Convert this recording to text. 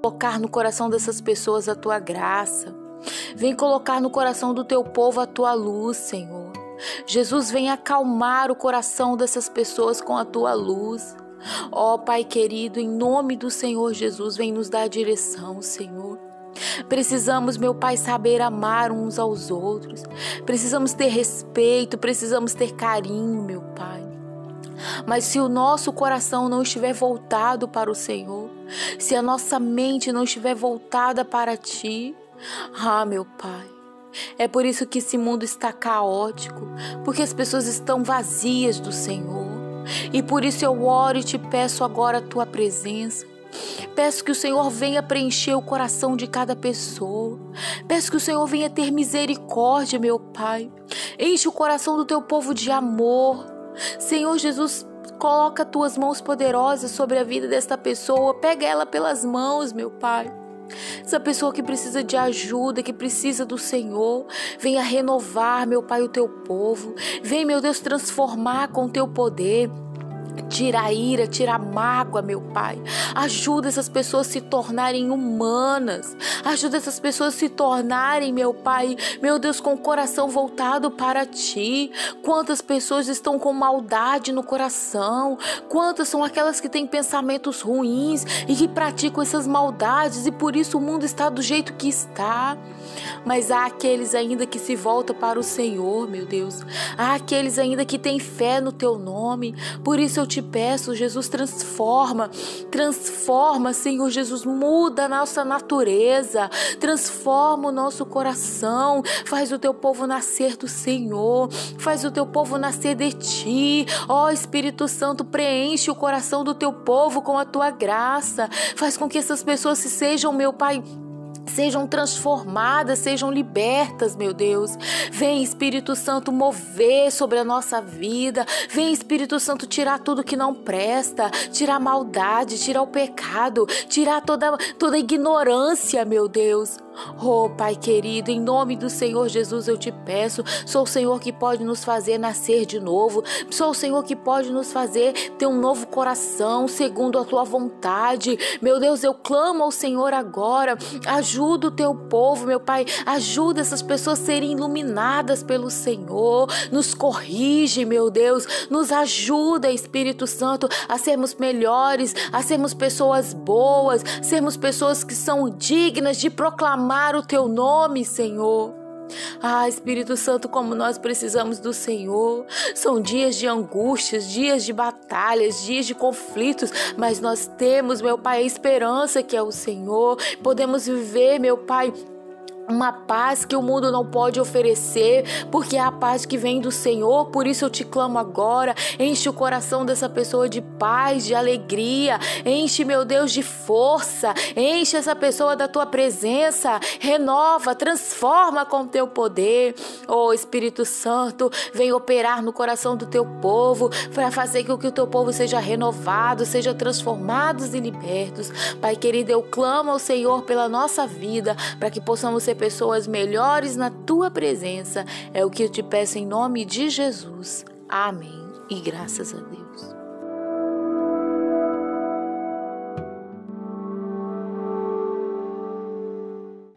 colocar no coração dessas pessoas a tua graça. Vem colocar no coração do teu povo a tua luz, Senhor. Jesus, vem acalmar o coração dessas pessoas com a tua luz. Ó oh, Pai querido, em nome do Senhor Jesus, vem nos dar direção, Senhor. Precisamos, meu Pai, saber amar uns aos outros. Precisamos ter respeito, precisamos ter carinho, meu Pai. Mas se o nosso coração não estiver voltado para o Senhor, se a nossa mente não estiver voltada para Ti, ah, meu Pai, é por isso que esse mundo está caótico, porque as pessoas estão vazias do Senhor. E por isso eu oro e te peço agora a tua presença. Peço que o Senhor venha preencher o coração de cada pessoa. Peço que o Senhor venha ter misericórdia, meu Pai. Enche o coração do teu povo de amor. Senhor Jesus, coloca tuas mãos poderosas sobre a vida desta pessoa. Pega ela pelas mãos, meu Pai. Essa pessoa que precisa de ajuda, que precisa do Senhor, venha renovar, meu Pai, o teu povo. Vem, meu Deus, transformar com o teu poder. Tira a ira, tira a mágoa, meu Pai. Ajuda essas pessoas a se tornarem humanas. Ajuda essas pessoas a se tornarem, meu Pai, meu Deus, com o coração voltado para Ti. Quantas pessoas estão com maldade no coração? Quantas são aquelas que têm pensamentos ruins e que praticam essas maldades e por isso o mundo está do jeito que está? Mas há aqueles ainda que se voltam para o Senhor, meu Deus. Há aqueles ainda que têm fé no Teu nome. Por isso eu te peço, Jesus, transforma, transforma, Senhor Jesus, muda a nossa natureza, transforma o nosso coração, faz o teu povo nascer do Senhor, faz o teu povo nascer de ti. Ó oh, Espírito Santo, preenche o coração do teu povo com a tua graça, faz com que essas pessoas se sejam, meu Pai, sejam transformadas, sejam libertas, meu Deus. Vem, Espírito Santo, mover sobre a nossa vida. Vem, Espírito Santo, tirar tudo que não presta, tirar a maldade, tirar o pecado, tirar toda, toda a ignorância, meu Deus. Oh, Pai querido, em nome do Senhor Jesus eu te peço. Sou o Senhor que pode nos fazer nascer de novo. Sou o Senhor que pode nos fazer ter um novo coração, segundo a tua vontade. Meu Deus, eu clamo ao Senhor agora. Ajuda o teu povo, meu Pai. Ajuda essas pessoas a serem iluminadas pelo Senhor. Nos corrige, meu Deus. Nos ajuda, Espírito Santo, a sermos melhores, a sermos pessoas boas, sermos pessoas que são dignas de proclamar proclamar o teu nome, Senhor. Ah, Espírito Santo, como nós precisamos do Senhor. São dias de angústias, dias de batalhas, dias de conflitos, mas nós temos, meu Pai, a esperança que é o Senhor. Podemos viver, meu Pai, uma paz que o mundo não pode oferecer, porque é a paz que vem do Senhor. Por isso eu te clamo agora, enche o coração dessa pessoa de paz, de alegria, enche, meu Deus, de força, enche essa pessoa da tua presença, renova, transforma com teu poder. Oh Espírito Santo, vem operar no coração do teu povo para fazer com que o teu povo seja renovado, seja transformados e libertos. Pai querido, eu clamo ao Senhor pela nossa vida, para que possamos ser pessoas melhores na tua presença. É o que eu te peço em nome de Jesus. Amém. E graças a Deus.